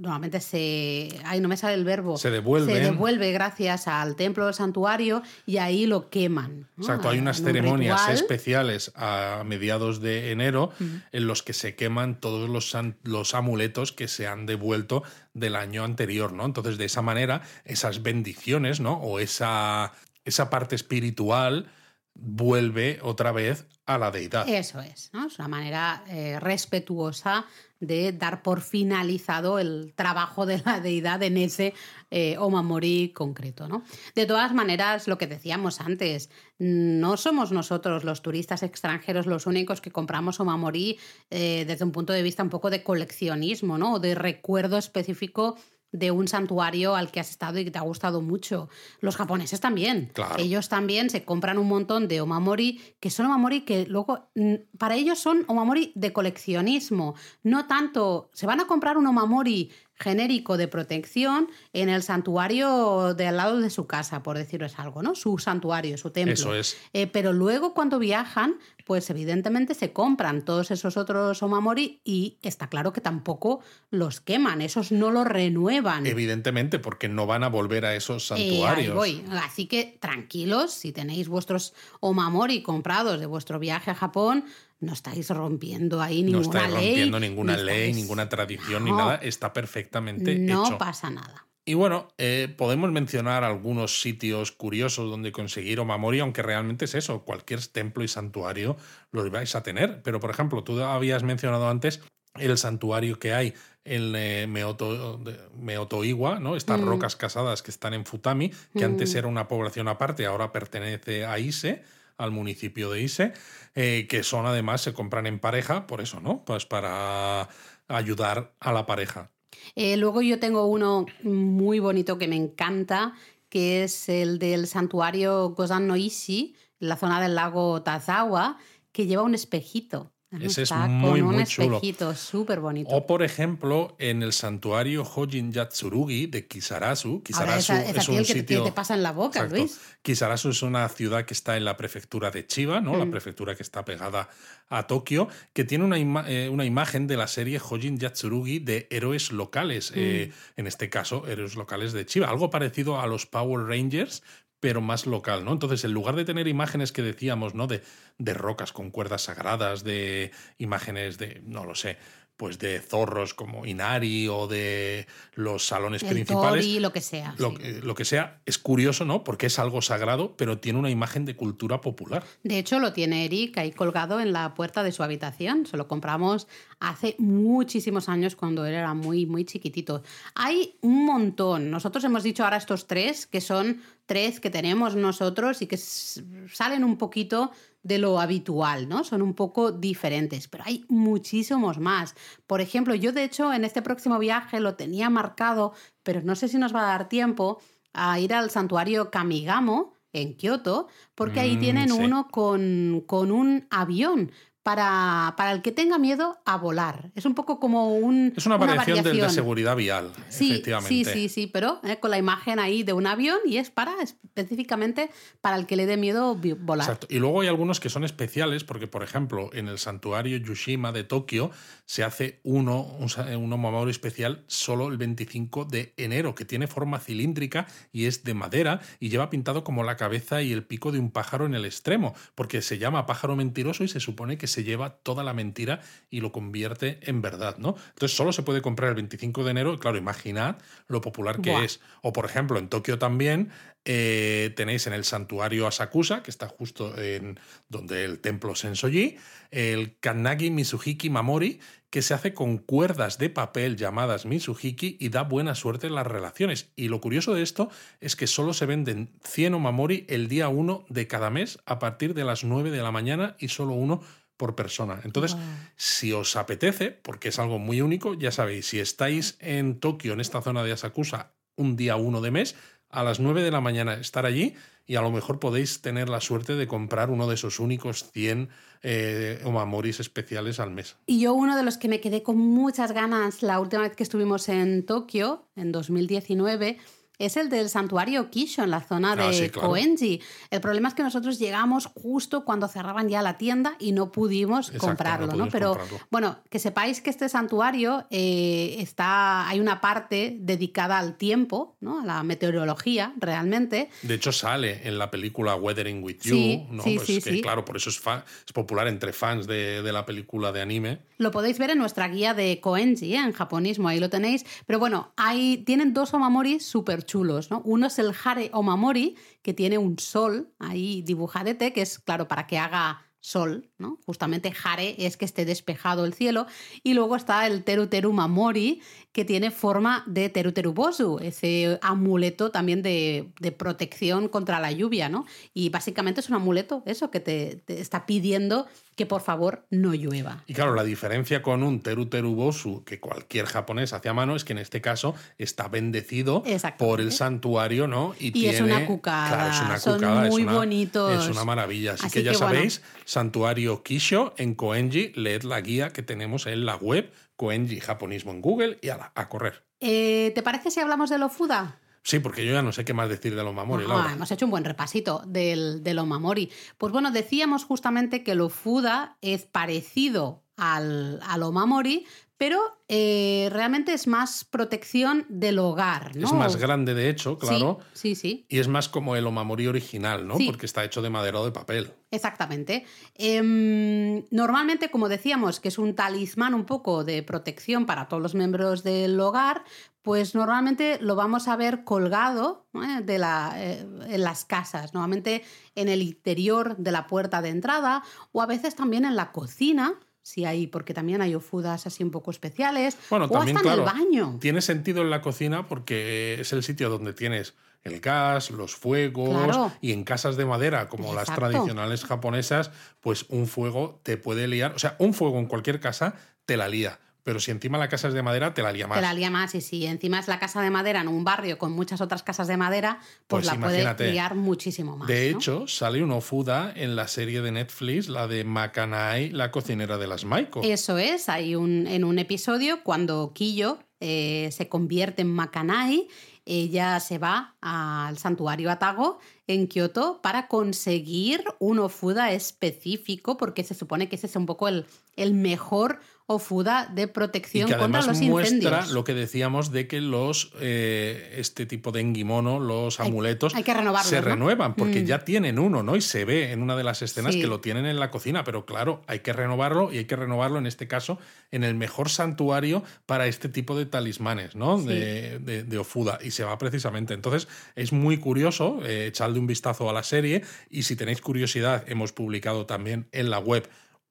Normalmente se, ay, no me sale el verbo, Se devuelven. se devuelve gracias al templo o al santuario y ahí lo queman. ¿no? Exacto, hay unas En ceremonias especiales a mediados de enero en los que se queman todos los, los amuletos que se han devuelto del año anterior, ¿no? Entonces, de esa manera, esas bendiciones, ¿no? O esa, esa parte espiritual vuelve otra vez a la deidad. Eso es, ¿no? Es una manera eh, respetuosa de dar por finalizado el trabajo de la deidad en ese eh, Omamori concreto, ¿no? De todas maneras, lo que decíamos antes, no somos nosotros los turistas extranjeros los únicos que compramos Omamori eh, desde un punto de vista un poco de coleccionismo, ¿no? O de recuerdo específico de un santuario al que has estado y que te ha gustado mucho. Los japoneses también. Claro. Ellos también se compran un montón de omamori, que son omamori que luego, mm, para ellos son omamori de coleccionismo. No tanto, se van a comprar un omamori genérico de protección en el santuario de al lado de su casa, por decirles algo, ¿no? Su santuario, su templo. Eso es. Eh, pero luego cuando viajan, pues evidentemente se compran todos esos otros omamori y está claro que tampoco los queman, esos no los renuevan. Evidentemente, porque no van a volver a esos Eh, ahí santuarios. voy. Así que tranquilos, si tenéis vuestros omamori comprados de vuestro viaje a Japón, no estáis rompiendo ahí no ninguna estáis ley. rompiendo ninguna ni ley, estáis- ninguna tradición, ni No. nada. Está perfectamente No hecho. pasa nada. Y bueno, eh, podemos mencionar algunos sitios curiosos donde conseguir Omamori, aunque realmente es eso, cualquier templo y santuario los vais a tener. Pero, por ejemplo, tú habías mencionado antes el santuario que hay en eh, Meoto, Meotoiwa, ¿no? Estas Mm. rocas casadas que están en Futami, que antes Mm. era una población aparte, ahora pertenece a Ise, al municipio de Ise, eh, que son además, se compran en pareja, por eso, ¿no? Pues para ayudar a la pareja. Eh, luego yo tengo uno muy bonito que me encanta, que es el del santuario Gozan no Ishi, en la zona del lago Tazawa, que lleva un espejito Ese es muy, con un muy chulo. espejito súper bonito. O, por ejemplo, en el santuario Hojin Yatsurugi de Kisarazu. Kisarazu Ahora, esa, esa es un que te- sitio. te pasa en la boca, Exacto. Luis. Kisarazu es una ciudad que está en la prefectura de Chiba, ¿no? La Mm. prefectura que está pegada a Tokio, que tiene una, ima- eh, una imagen de la serie Hojin Yatsurugi de héroes locales, eh, Mm. en este caso, héroes locales de Chiba. Algo parecido a los Power Rangers, pero más local, ¿no? Entonces, en lugar de tener imágenes que decíamos, ¿no? De, de rocas con cuerdas sagradas, de imágenes de, no lo sé, pues de zorros como Inari o de los salones El principales. tori, lo que sea. Lo, sí. lo que sea, es curioso, ¿no? Porque es algo sagrado, pero tiene una imagen de cultura popular. De hecho, lo tiene Eric ahí colgado en la puerta de su habitación. Se lo compramos hace muchísimos años cuando él era muy, muy chiquitito. Hay un montón. Nosotros hemos dicho ahora estos tres, que son tres que tenemos nosotros y que salen un poquito de lo habitual, ¿no? Son un poco diferentes, pero hay muchísimos más. Por ejemplo, yo de hecho en este próximo viaje lo tenía marcado, pero no sé si nos va a dar tiempo a ir al santuario Kamigamo en Kioto, porque ahí Mm, tienen sí. uno con, con un avión para, para el que tenga miedo a volar. Es un poco como un, Es una variación, del de seguridad vial, Sí, efectivamente. sí, sí, sí, pero eh, con la imagen ahí de un avión y es para específicamente para el que le dé miedo volar. Exacto. Y luego hay algunos que son especiales, porque, por ejemplo, en el santuario Yushima de Tokio se hace uno, un, sa- un Omamori especial solo el 25 de enero, que tiene forma cilíndrica y es de madera y lleva pintado como la cabeza y el pico de un pájaro en el extremo, porque se llama pájaro mentiroso y se supone que se lleva toda la mentira y lo convierte en verdad, ¿no? Entonces solo se puede comprar el 25 de enero, y claro, imaginad lo popular que Buah. es. O, por ejemplo, en Tokio también eh, tenéis en el santuario Asakusa, que está justo en donde el templo Sensoji, el Kannagi Mitsuhiki Mamori, que se hace con cuerdas de papel llamadas Mitsuhiki y da buena suerte en las relaciones. Y lo curioso de esto es que solo se venden 100 Omamori el día 1 de cada mes a partir de las 9 de la mañana y solo uno por persona. Entonces, Wow. si os apetece, porque es algo muy único, ya sabéis, si estáis en Tokio, en esta zona de Asakusa, un día 1 de mes, a las 9 de la mañana estar allí y a lo mejor podéis tener la suerte de comprar uno de esos únicos 100 eh, omamoris especiales al mes. Y yo uno de los que me quedé con muchas ganas la última vez que estuvimos en Tokio, en 2019, es el del santuario Kisho, en la zona Ah, de sí, claro. Koenji. El problema es que nosotros llegamos justo cuando cerraban ya la tienda y no pudimos Exacto, comprarlo, no Pero comprarlo. bueno, que sepáis que este santuario eh, está, hay una parte dedicada al tiempo, ¿no? A la meteorología, realmente. De hecho, sale en la película Weathering with You, Sí, ¿no? sí, Pues que, claro, por eso es, es popular entre fans de, de la película de anime. Lo podéis ver en nuestra guía de Koenji, ¿eh? en japonismo, ahí lo tenéis. Pero bueno, hay, tienen dos omamoris súper chulos, ¿no? Uno es el Hare Omamori, que tiene un sol ahí dibujadete, que es, claro, para que haga sol, ¿no? Justamente Hare es que esté despejado el cielo. Y luego está el Teru Teru Mamori, que tiene forma de Teru Teru Bosu, ese amuleto también de, de protección contra la lluvia, ¿no? Y básicamente es un amuleto, eso, que te, te está pidiendo que por favor no llueva. Y claro, la diferencia con un Teru Teru Bosu que cualquier japonés hace a mano es que en este caso está bendecido por el santuario, ¿no? Y tiene, es una cucada, Claro, es una son cucada, es muy una- bonitos. Es una maravilla. Así, Así que ya bueno. sabéis, santuario Kisho en Koenji, leed la guía que tenemos en la web, Koenji Japonismo en Google y ala, a correr. Eh, ¿Te parece si hablamos de lo Fuda? Sí, porque yo ya no sé qué más decir de los Mamori, Ah, Laura. hemos hecho un buen repasito del, del Omamori. Pues bueno, decíamos justamente que lo Fuda es parecido al, al Omamori, pero eh, realmente es más protección del hogar, ¿no? Es más grande, de hecho, claro. Sí, sí, sí. Y es más como el Omamori original, ¿no? Sí. Porque está hecho de madera o de papel. Exactamente. Em, normalmente, como decíamos, que es un talismán un poco de protección para todos los miembros del hogar, pues normalmente lo vamos a ver colgado ¿eh? de la, eh, en las casas, normalmente en el interior de la puerta de entrada o a veces también en la cocina. Si hay, porque también hay ofudas así un poco especiales. Bueno, o también, hasta claro, en el baño. Tiene sentido en la cocina porque es el sitio donde tienes el gas, los fuegos Claro. y en casas de madera como las tradicionales japonesas, pues un fuego te puede liar, o sea, un fuego en cualquier casa te la lía. Pero si encima la casa es de madera, te la lía más. Te la lía más, y si encima es la casa de madera en un barrio con muchas otras casas de madera, pues, Pues la puede imagínate. liar muchísimo más. De ¿no? hecho, sale un Ofuda en la serie de Netflix, la de Makanai, la cocinera de las Maiko. Eso es, hay un, en un episodio cuando Kiyo eh, se convierte en Makanai, ella se va al santuario Atago en Kioto para conseguir un Ofuda específico, porque se supone que ese es un poco el, el mejor Ofuda de y protección que contra además los muestra incendios. lo que decíamos de que los eh, este tipo de engimono, los Hay- amuletos, hay que renovarlos, se ¿no? renuevan, porque Mm. ya tienen uno, ¿no? Y se ve en una de las escenas Sí. que lo tienen en la cocina, pero claro, hay que renovarlo y hay que renovarlo en este caso en el mejor santuario para este tipo de talismanes, ¿no? Sí. De, de- de Ofuda. Y se va precisamente. Entonces, es muy curioso, eh, echarle un vistazo a la serie y si tenéis curiosidad, hemos publicado también en la web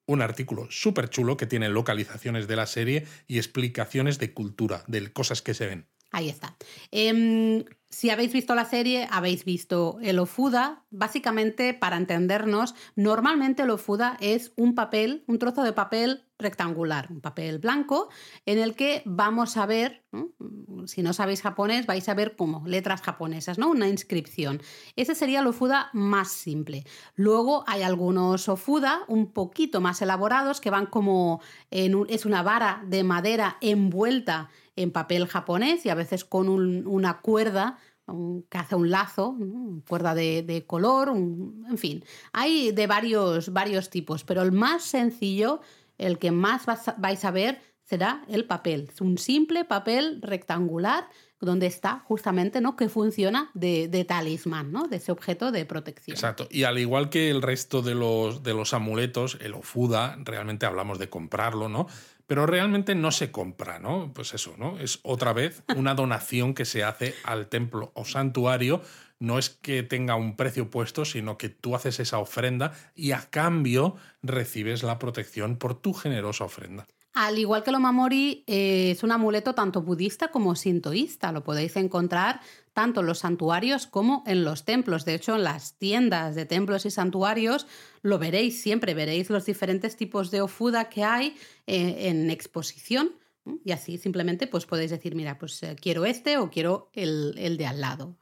un artículo súper chulo que tiene localizaciones de la serie y explicaciones de cultura, de cosas que se ven. Ahí está. Em, si habéis visto la serie, habéis visto el Ofuda. Básicamente, para entendernos, normalmente el Ofuda es un papel, un trozo de papel rectangular, un papel blanco, en el que vamos a ver, si no sabéis japonés, vais a ver como letras japonesas, ¿no? Una inscripción. Ese sería el Ofuda más simple. Luego hay algunos Ofuda un poquito más elaborados que van como es una vara de madera envuelta en papel japonés y a veces con un- una cuerda que hace un lazo, cuerda de, de color, en fin. Hay de varios, varios tipos, pero el más sencillo, el que más vais a ver, será el papel. Un simple papel rectangular donde está justamente, ¿no? Que funciona de, de talismán, ¿no? De ese objeto de protección. Exacto. Y al igual que el resto de los, de los amuletos, el Ofuda, realmente hablamos de comprarlo, ¿no? Pero realmente no se compra, ¿no? Pues eso, ¿no? Es otra vez una donación que se hace al templo o santuario. No es que tenga un precio puesto, sino que tú haces esa ofrenda y a cambio recibes la protección por tu generosa ofrenda. Al igual que el Omamori, eh, es un amuleto tanto budista como sintoísta. Lo podéis encontrar tanto en los santuarios como en los templos. De hecho, en las tiendas de templos y santuarios lo veréis siempre. Veréis los diferentes tipos de ofuda que hay eh, en exposición. Y así simplemente pues podéis decir, mira, pues eh, quiero este o quiero el, el de al lado.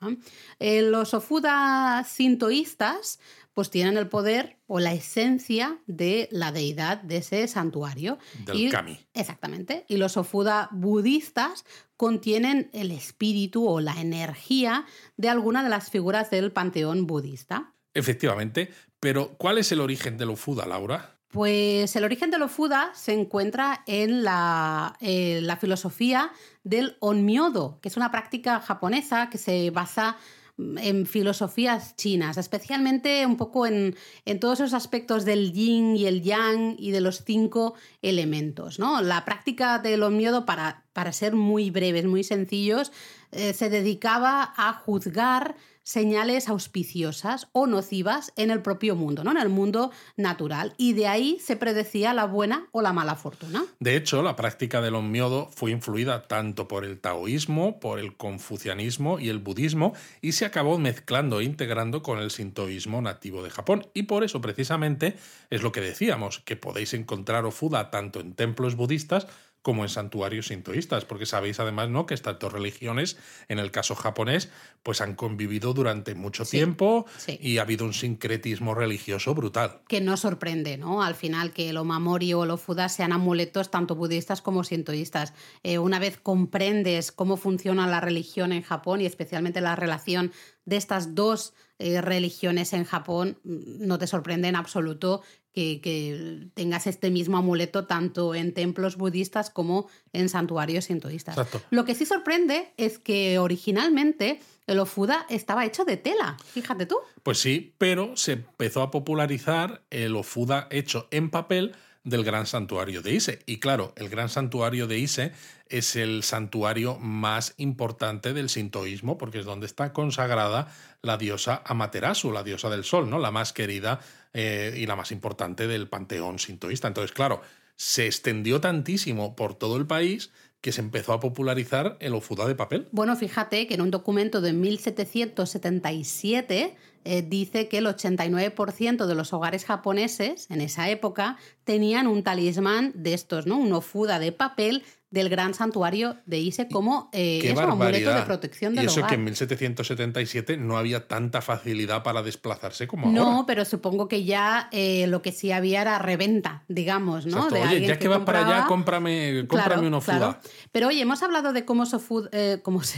los ofuda sintoístas pues tienen el poder o la esencia de la deidad de ese santuario. Del Y- kami. Exactamente. Y los ofuda budistas contienen el espíritu o la energía de alguna de las figuras del panteón budista. Efectivamente. Pero, ¿cuál es el origen del Ofuda, Laura? Pues el origen del Ofuda se encuentra en la, eh, la filosofía del onmyodo, que es una práctica japonesa que se basa en filosofías chinas, especialmente un poco en, en todos esos aspectos del yin y el yang y de los cinco elementos. ¿no? La práctica del onmyodo, para, para ser muy breves, muy sencillos, eh, se dedicaba a juzgar señales auspiciosas o nocivas en el propio mundo, ¿no? en el mundo natural. Y de ahí se predecía la buena o la mala fortuna. De hecho, la práctica del onmyodo fue influida tanto por el taoísmo, por el confucianismo y el budismo, y se acabó mezclando e integrando con el sintoísmo nativo de Japón. Y por eso, precisamente, es lo que decíamos, que podéis encontrar Ofuda tanto en templos budistas como en santuarios sintoístas, porque sabéis además ¿no? que estas dos religiones, en el caso japonés, pues han convivido durante mucho Sí, tiempo sí. y ha habido un sincretismo religioso brutal. Que no sorprende, ¿no? Al final que el omamori o el ofuda sean amuletos tanto budistas como sintoístas. Eh, una vez comprendes cómo funciona la religión en Japón y especialmente la relación de estas dos eh, religiones en Japón, mm, no te sorprende en absoluto que, que tengas este mismo amuleto tanto en templos budistas como en santuarios sintoístas. Exacto. Lo que sí sorprende es que originalmente el ofuda estaba hecho de tela, fíjate tú. Pues sí, pero se empezó a popularizar el Ofuda hecho en papel del Gran Santuario de Ise. Y claro, el Gran Santuario de Ise es el santuario más importante del sintoísmo porque es donde está consagrada la diosa Amaterasu, la diosa del sol, ¿no? La más querida eh, y la más importante del panteón sintoísta. Entonces, claro, se extendió tantísimo por todo el país que se empezó a popularizar el ofuda de papel. Bueno, fíjate que en un documento de 1777 eh, dice que el 89% de los hogares japoneses en esa época tenían un talismán de estos, ¿no? Un ofuda de papel del gran santuario de Ise como eh, amuleto de protección del y eso que en 1777 no había tanta facilidad para desplazarse como ahora. No, pero supongo que ya eh, lo que sí había era reventa, digamos, ¿no? oye, ya que, vas para allá, cómprame, cómprame ofuda. Pero oye, hemos hablado de cómo se, eh, cómo se,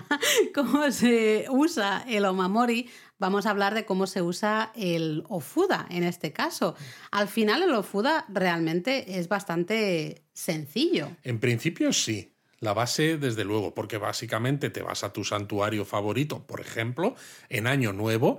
cómo se usa el omamori vamos a hablar de cómo se usa el Ofuda en este caso. Al final el Ofuda realmente es bastante sencillo. En principio sí. La base, desde luego, porque básicamente te vas a tu santuario favorito, por ejemplo, en Año Nuevo,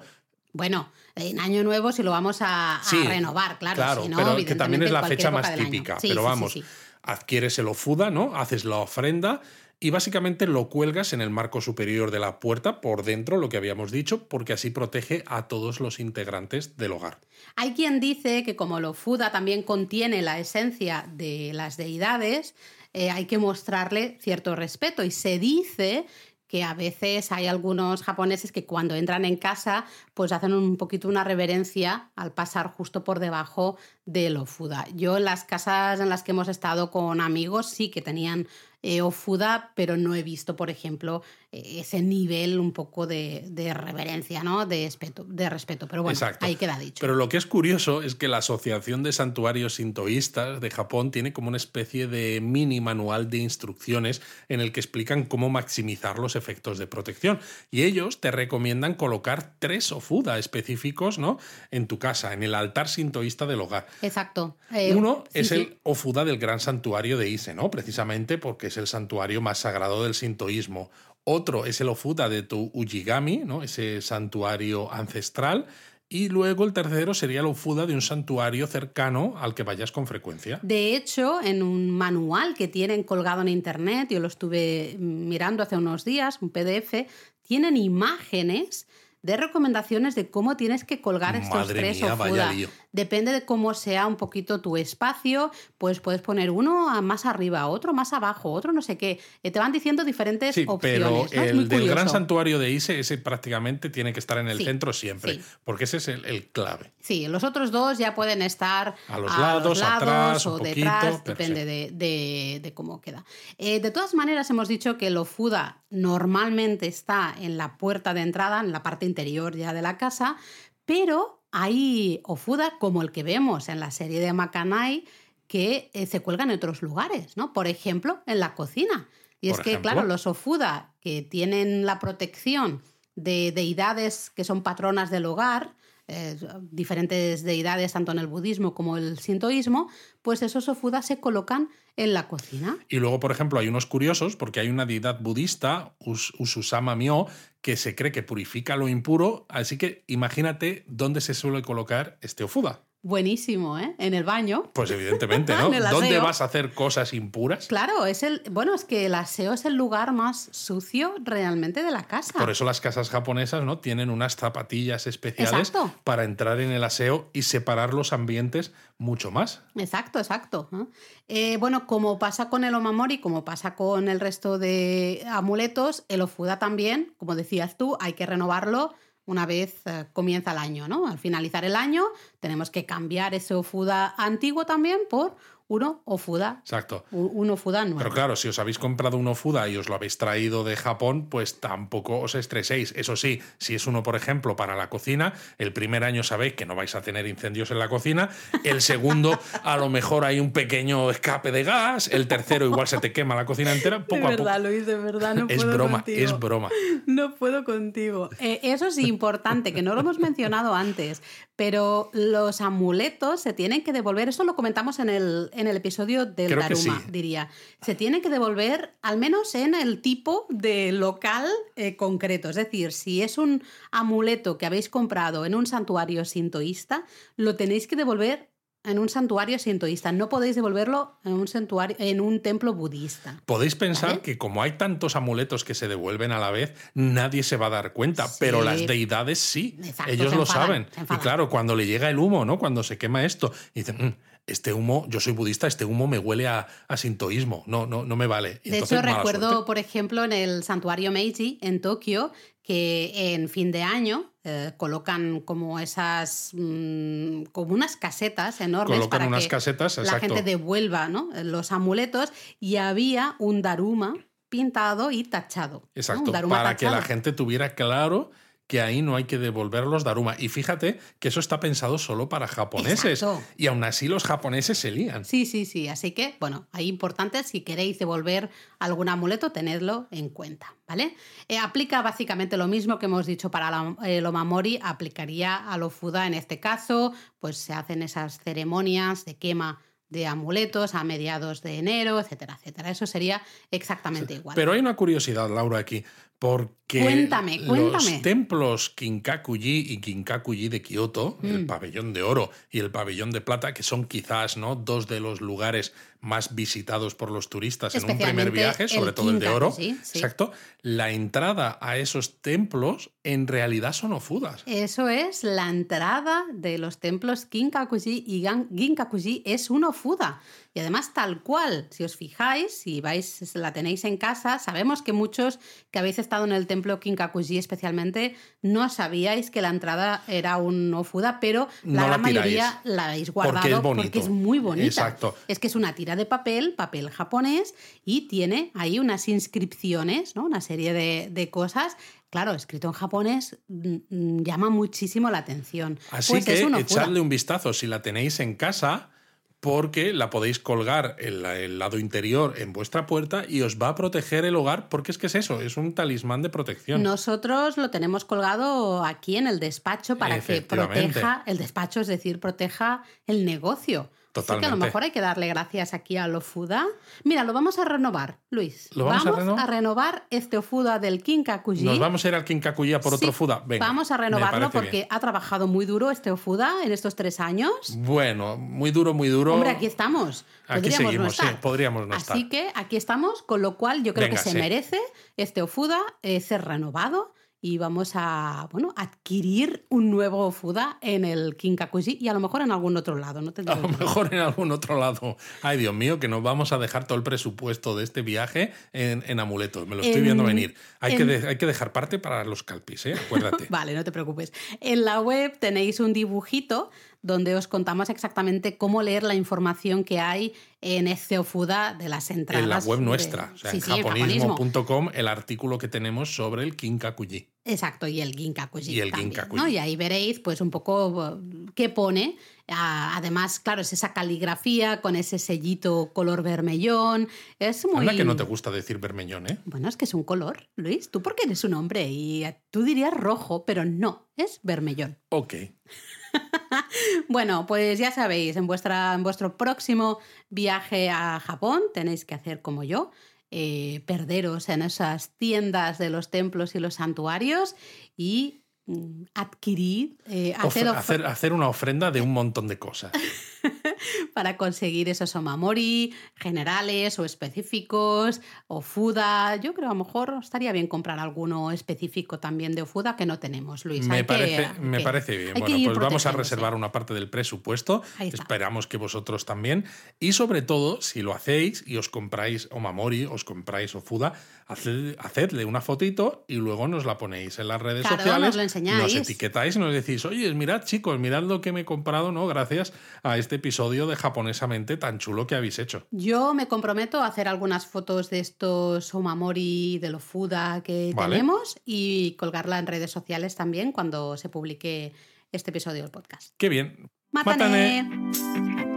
bueno, en Año Nuevo si lo vamos a, renovar, claro. Claro, pero que también es la fecha más típica. pero vamos, adquieres el ofuda, ¿no? Haces la ofrenda y básicamente lo cuelgas en el marco superior de la puerta, por dentro, lo que habíamos dicho, porque así protege a todos los integrantes del hogar. Hay quien dice que como lo fuda también contiene la esencia de las deidades, eh, hay que mostrarle cierto respeto y se dice que a veces hay algunos japoneses que cuando entran en casa pues hacen un poquito una reverencia al pasar justo por debajo del ofuda. Yo en las casas en las que hemos estado con amigos sí que tenían eh, Ofuda, pero no he visto, por ejemplo, eh, ese nivel un poco de, reverencia, ¿no? De respeto, de respeto. Pero bueno, ahí queda dicho. Pero lo que es curioso es que la Asociación de Santuarios Sintoístas de Japón tiene como una especie de mini manual de instrucciones en el que explican cómo maximizar los efectos de protección. Y ellos te recomiendan colocar tres Ofuda específicos, ¿no? En tu casa, en el altar sintoísta del hogar. Exacto. Eh, Uno es el Ofuda del gran santuario de Ise, ¿no? Precisamente porque el santuario más sagrado del sintoísmo. Otro es el Ofuda de tu Ujigami, ¿no? ese santuario ancestral. Y luego el tercero sería el Ofuda de un santuario cercano al que vayas con frecuencia. De hecho, en un manual que tienen colgado en internet, yo lo estuve mirando hace unos días, un PDF, tienen imágenes de recomendaciones de cómo tienes que colgar estos tres Ofuda. Depende de cómo sea un poquito tu espacio, pues puedes poner uno más arriba, otro más abajo, otro no sé qué. Eh, te van diciendo diferentes sí, Pero el del gran santuario de Ise, ese prácticamente tiene que estar en el centro siempre, porque ese es el, clave. Sí, los otros dos ya pueden estar a los lados, atrás o detrás, depende de, cómo queda. Eh, de todas maneras, hemos dicho que el Ofuda normalmente está en la puerta de entrada, en la parte interior ya de la casa, pero hay ofuda como el que vemos en la serie de Macanay que eh, se cuelgan en otros lugares, ¿no? Por ejemplo, en la cocina. Y es que, claro, los ofuda que tienen la protección de deidades que son patronas del hogar, eh, diferentes deidades tanto en el budismo como el sintoísmo, pues esos ofudas se colocan en la cocina. Y luego, por ejemplo, hay unos curiosos porque hay una deidad budista, Ususama Myo, que se cree que purifica lo impuro, así que imagínate dónde se suele colocar este ofuda. Buenísimo, ¿eh? En el baño. Pues evidentemente, ¿no? ¿Dónde vas a hacer cosas impuras? Claro, es el. Bueno, es que el aseo es el lugar más sucio realmente de la casa. Por eso las casas japonesas, ¿no? Tienen unas zapatillas especiales para entrar en el aseo y separar los ambientes mucho más. Exacto, exacto. Eh, bueno, como pasa con el omamori, como pasa con el resto de amuletos, el ofuda también, como decías tú, hay que renovarlo una vez eh, comienza el año, ¿no? Al finalizar el año tenemos que cambiar ese Ofuda antiguo también por uno Ofuda. Exacto. Un Ofuda nuevo. Pero claro, si os habéis comprado un Ofuda y os lo habéis traído de Japón, pues tampoco os estreséis. Eso sí, si es uno, por ejemplo, para la cocina, el primer año sabéis que no vais a tener incendios en la cocina. El segundo, a lo mejor hay un pequeño escape de gas. El tercero, igual se te quema la cocina entera. Poco de verdad, a Luis, de verdad, no es broma, es broma. No puedo contigo. Eh, eso es importante, que no lo hemos mencionado antes, pero los amuletos se tienen que devolver. Eso lo comentamos en el, en el episodio del Daruma, diría. Se tiene que devolver al menos en el tipo de local eh, concreto. Es decir, si es un amuleto que habéis comprado en un santuario sintoísta, lo tenéis que devolver en un santuario sintoísta. No podéis devolverlo en un santuario, en un templo budista. Podéis pensar que como hay tantos amuletos que se devuelven a la vez, nadie se va a dar cuenta, pero las deidades sí. Ellos lo saben. Y claro, cuando le llega el humo, ¿no? Cuando se quema esto, dicen, mm, este humo, yo soy budista, este humo me huele a, a sintoísmo, no, no, no me vale. de hecho, recuerdo, por ejemplo, en el santuario Meiji, en Tokio, que en fin de año eh, colocan como esas mm, como unas casetas enormes para unas que casetas, la gente devuelva ¿no? los amuletos y había un daruma pintado y tachado. Exacto, para que la gente tuviera claro que ahí no hay que devolver los Daruma. Y fíjate que eso está pensado solo para japoneses. Y aún así los japoneses se lían. Sí, sí, sí. Así que, bueno, ahí importante, si queréis devolver algún amuleto, tenedlo en cuenta, ¿vale? Eh, aplica básicamente lo mismo que hemos dicho para el Omamori, aplicaría a lo Fuda en este caso, pues se hacen esas ceremonias de quema de amuletos a mediados de enero, etcétera, etcétera. Eso sería exactamente igual. Pero hay una curiosidad, Laura, aquí. Porque cuéntame, cuéntame. los templos Kinkakuji y Kinkakuji de Kioto, el mm. pabellón de oro y el pabellón de plata, que son quizás ¿no? dos de los lugares más visitados por los turistas en un primer viaje, sobre todo el de oro. Exacto. La entrada a esos templos en realidad son ofudas. Eso es, la entrada de los templos Kinkakuji y Ginkakuji es un ofuda. Y además, tal cual, si os fijáis, si vais, la tenéis en casa, sabemos que muchos que habéis estado en el templo Kinkakuji especialmente, no sabíais que la entrada era un ofuda, pero la gran mayoría la habéis guardado porque es, muy bonita. Exacto. Es que es una tira de papel, papel japonés, y tiene ahí unas inscripciones, ¿no? Una serie de, de cosas claro, escrito en japonés mm, mm, llama muchísimo la atención. Así pues que echadle un vistazo si la tenéis en casa porque la podéis colgar en el lado interior en vuestra puerta y os va a proteger el hogar, porque es que es eso, es un talismán de protección. Nosotros lo tenemos colgado aquí en el despacho para que proteja el despacho, es decir, proteja el negocio. Totalmente. que a lo mejor hay que darle gracias aquí a Lofuda. Mira, lo vamos a renovar, Luis. ¿Lo vamos, a, renovar? este Ofuda del Kinkakuji. Nos vamos a ir al Kinkakuji por otro Fuda. Venga, vamos a renovarlo porque ha trabajado muy duro este Ofuda en estos tres años. Bueno, muy duro, muy duro. Hombre, aquí estamos. Aquí seguimos, sí, podríamos no Así que aquí estamos, con lo cual yo creo que se merece este Ofuda eh, ser renovado y vamos a bueno, adquirir un nuevo Fuda en el Kinkakuji y a lo mejor en algún otro lado. ¿no? a lo mejor en algún otro lado. Ay, Dios mío, que nos vamos a dejar todo el presupuesto de este viaje en, en amuletos. Me lo estoy viendo venir. Hay, que hay que dejar parte para los calpis, ¿eh? acuérdate. vale, no te preocupes. En la web tenéis un dibujito donde os contamos exactamente cómo leer la información que hay en este Ofuda de las entradas. En la web nuestra, o sea, en japonismo.com, el artículo que tenemos sobre el Kinkakuji. Exacto, y el Ginkakuji. Y el también, Ginkakuji. Y ahí veréis pues un poco qué pone. Además, claro, es esa caligrafía con ese sellito color vermellón. Es muy... Anda que no te gusta decir vermellón, ¿eh? Bueno, es que es un color, Luis. Tú porque eres un hombre y tú dirías rojo, pero no, es vermellón. Ok. bueno, pues ya sabéis, en, vuestra, en vuestro próximo viaje a Japón tenéis que hacer como yo. Eh, perderos en esas tiendas de los templos y los santuarios y mm, adquirir, eh, hacer, hacer, una ofrenda de un montón de cosas. para conseguir esos omamori generales o específicos, o fuda. Yo creo a lo mejor estaría bien comprar alguno específico también de fuda que no tenemos, Luis. Me, parece, me parece bien. Bueno, pues vamos a reservar una parte del presupuesto. Esperamos que vosotros también. Y sobre todo, si lo hacéis y os compráis omamori, os compráis ofuda, haced, hacedle una fotito y luego nos la ponéis en las redes sociales. Nos, nos etiquetáis y nos decís, oye, mirad chicos, mirad lo que me he comprado, ¿no? Gracias a este episodio de japonesamente tan chulo que habéis hecho. Yo me comprometo a hacer algunas fotos de estos omamori, de lo fuda que tenemos y colgarla en redes sociales también cuando se publique este episodio del podcast. ¡Qué bien! ¡Mátane!